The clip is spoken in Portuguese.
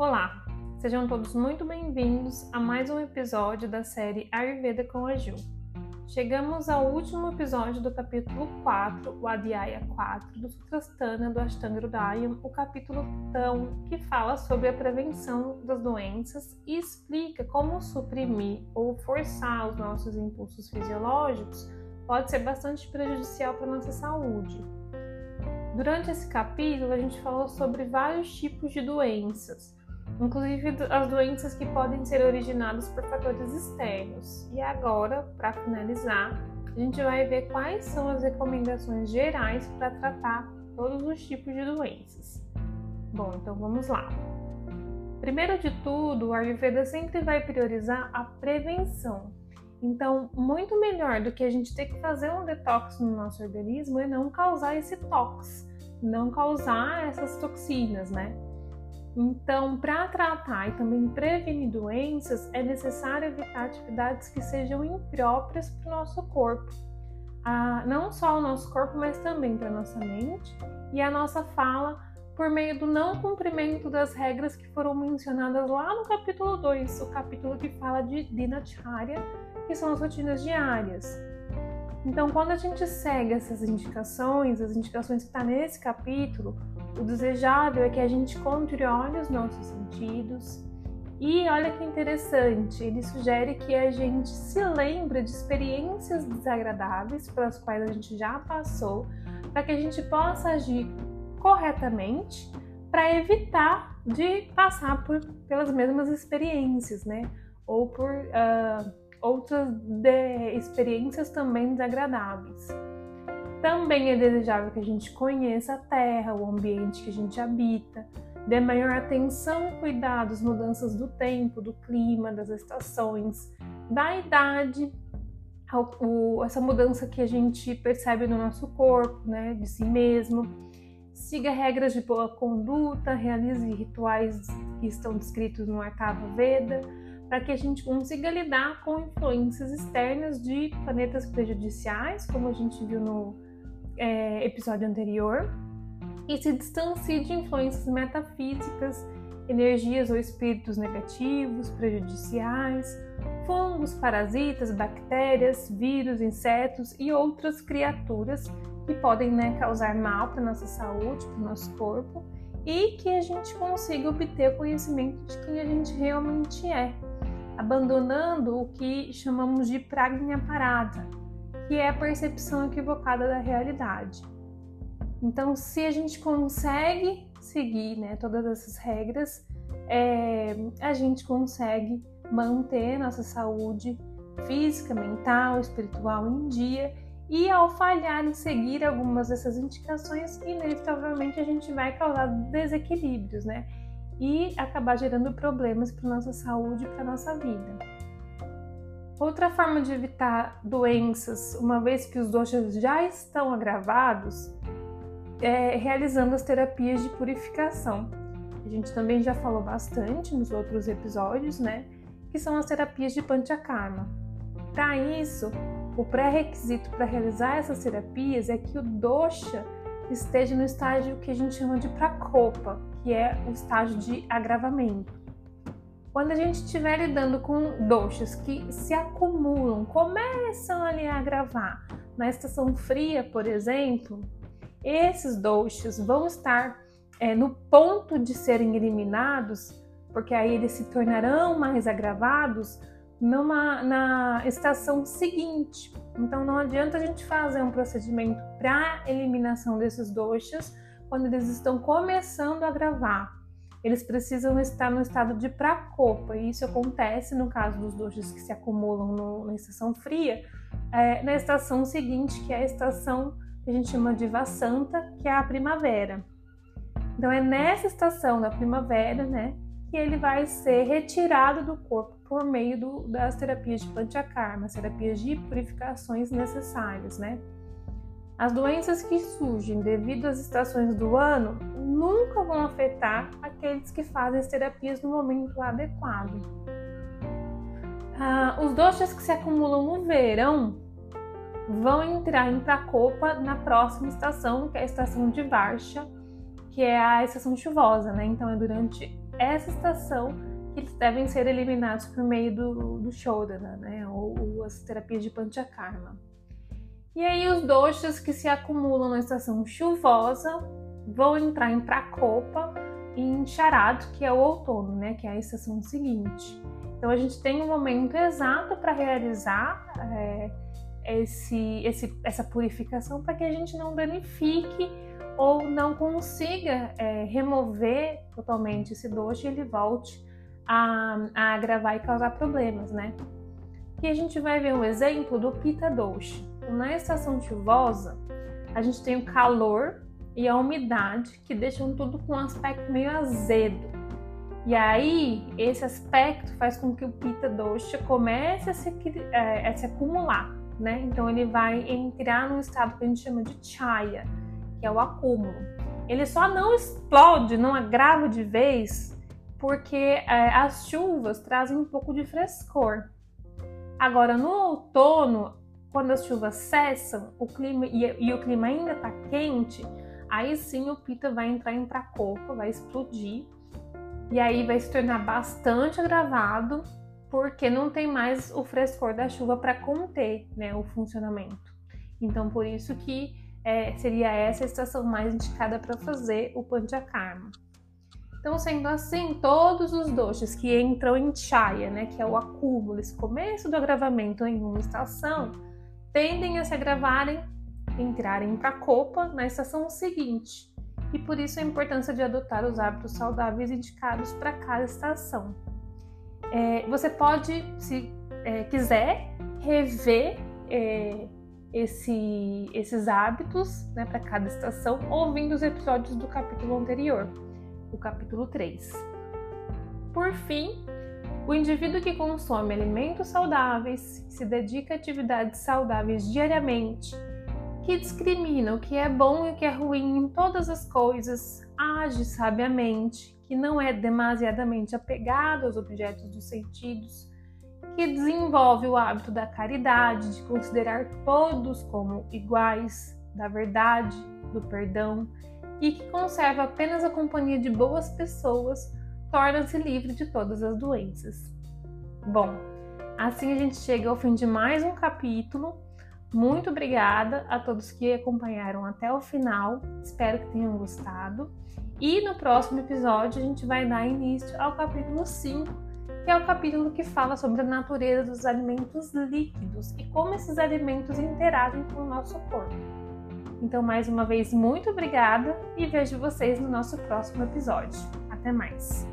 Olá, sejam todos muito bem-vindos a mais um episódio da série Ayurveda com a Ju. Chegamos ao último episódio do capítulo 4, o Adhyaya 4, do Sutrasthana do Ashtanga Hridayam, o capítulo tão que fala sobre a prevenção das doenças e explica como suprimir ou forçar os nossos impulsos fisiológicos pode ser bastante prejudicial para a nossa saúde. Durante esse capítulo, a gente falou sobre vários tipos de doenças, inclusive as doenças que podem ser originadas por fatores externos. E agora, para finalizar, a gente vai ver quais são as recomendações gerais para tratar todos os tipos de doenças. Bom, então vamos lá. Primeiro de tudo, o Ayurveda sempre vai priorizar a prevenção. Então, muito melhor do que a gente ter que fazer um detox no nosso organismo é não causar esse tox, não causar essas toxinas, né? Então, para tratar e também prevenir doenças, é necessário evitar atividades que sejam impróprias para o nosso corpo. Ah, não só o nosso corpo, mas também para a nossa mente e a nossa fala por meio do não cumprimento das regras que foram mencionadas lá no capítulo 2, o capítulo que fala de Dinacharya, que são as rotinas diárias. Então, quando a gente segue essas indicações, as indicações que estão tá nesse capítulo, o desejável é que a gente controle os nossos sentidos. E olha que interessante, ele sugere que a gente se lembre de experiências desagradáveis pelas quais a gente já passou, para que a gente possa agir corretamente para evitar de passar por, pelas mesmas experiências, né? Ou por uh, outras de, experiências também desagradáveis. Também é desejável que a gente conheça a terra, o ambiente que a gente habita, dê maior atenção e cuidado às mudanças do tempo, do clima, das estações, da idade, essa mudança que a gente percebe no nosso corpo, né, de si mesmo. Siga regras de boa conduta, realize rituais que estão descritos no Artava Veda, para que a gente consiga lidar com influências externas de planetas prejudiciais, como a gente viu no é, episódio anterior, e se distancie de influências metafísicas, energias ou espíritos negativos, prejudiciais, fungos, parasitas, bactérias, vírus, insetos e outras criaturas que podem né, causar mal para nossa saúde, para o nosso corpo, e que a gente consiga obter conhecimento de quem a gente realmente é, abandonando o que chamamos de pragna parada, que é a percepção equivocada da realidade. Então, se a gente consegue seguir né, todas essas regras, é, a gente consegue manter nossa saúde física, mental, espiritual em dia. E ao falhar em seguir algumas dessas indicações, inevitavelmente a gente vai causar desequilíbrios, né? e acabar gerando problemas para nossa saúde e para nossa vida. Outra forma de evitar doenças, uma vez que os doshas já estão agravados, é realizando as terapias de purificação. A gente também já falou bastante nos outros episódios, né? Que são as terapias de Panchakarma. Para isso, o pré-requisito para realizar essas terapias é que o dosha esteja no estágio que a gente chama de prakopa, que é o estágio de agravamento. Quando a gente estiver lidando com doxas que se acumulam, começam ali a agravar, na estação fria, por exemplo, esses doxas vão estar é, no ponto de serem eliminados, porque aí eles se tornarão mais agravados numa, na estação seguinte. Então não adianta a gente fazer um procedimento para eliminação desses doxas quando eles estão começando a gravar. Eles precisam estar no estado de pracopa, e isso acontece no caso dos doxas que se acumulam no, na estação fria, é, na estação seguinte, que é a estação que a gente chama de Vassanta, que é a primavera. Então é nessa estação da primavera, né, que ele vai ser retirado do corpo por meio do, das terapias de panchakarma, as terapias de purificações necessárias, né? As doenças que surgem devido às estações do ano nunca vão afetar aqueles que fazem as terapias no momento adequado. Ah, os doxas que se acumulam no verão vão entrar em pracopa na próxima estação, que é a estação de Varsha, que é a estação chuvosa, né? Então é durante essa estação que eles devem ser eliminados por meio do, do Shodana, né? Ou, ou as terapias de Panchakarma. E aí os doshas que se acumulam na estação chuvosa vão entrar em Prakopa e em Charado, que é o outono, né? Que é a estação seguinte. Então a gente tem um momento exato para realizar é, esse, esse, essa purificação para que a gente não danifique ou não consiga é, remover totalmente esse doce e ele volte a, a agravar e causar problemas, né? E a gente vai ver um exemplo do Pita Na estação chuvosa, a gente tem o calor e a umidade que deixam tudo com um aspecto meio azedo. E aí, esse aspecto faz com que o Pita Dosha comece a se, é, a se acumular, né? Então, ele vai entrar num estado que a gente chama de chaya, que é o acúmulo. Ele só não explode, não agrava de vez, porque é, as chuvas trazem um pouco de frescor. Agora, no outono, quando as chuvas cessam o clima, e, e o clima ainda está quente, aí sim o pita vai entrar em pracopa, vai explodir, e aí vai se tornar bastante agravado, porque não tem mais o frescor da chuva para conter né, o funcionamento. Então, por isso que é, seria essa a estação mais indicada para fazer o panchakarma. Então, sendo assim, todos os doshas que entram em chaya, né, que é o acúmulo, esse começo do agravamento em uma estação, tendem a se agravarem, entrarem para a copa na estação seguinte. E por isso a importância de adotar os hábitos saudáveis indicados para cada estação. É, você pode, se é, quiser, rever é, esse, esses hábitos né, para cada estação, ouvindo os episódios do capítulo anterior o capítulo 3. Por fim, o indivíduo que consome alimentos saudáveis, se dedica a atividades saudáveis diariamente, que discrimina o que é bom e o que é ruim em todas as coisas, age sabiamente, que não é demasiadamente apegado aos objetos dos sentidos, que desenvolve o hábito da caridade, de considerar todos como iguais, da verdade, do perdão e que conserva apenas a companhia de boas pessoas, torna-se livre de todas as doenças. Bom, assim a gente chega ao fim de mais um capítulo. Muito obrigada a todos que acompanharam até o final. Espero que tenham gostado. E no próximo episódio a gente vai dar início ao capítulo 5, que é o capítulo que fala sobre a natureza dos alimentos líquidos e como esses alimentos interagem com o nosso corpo. Então, mais uma vez, muito obrigada e vejo vocês no nosso próximo episódio. Até mais!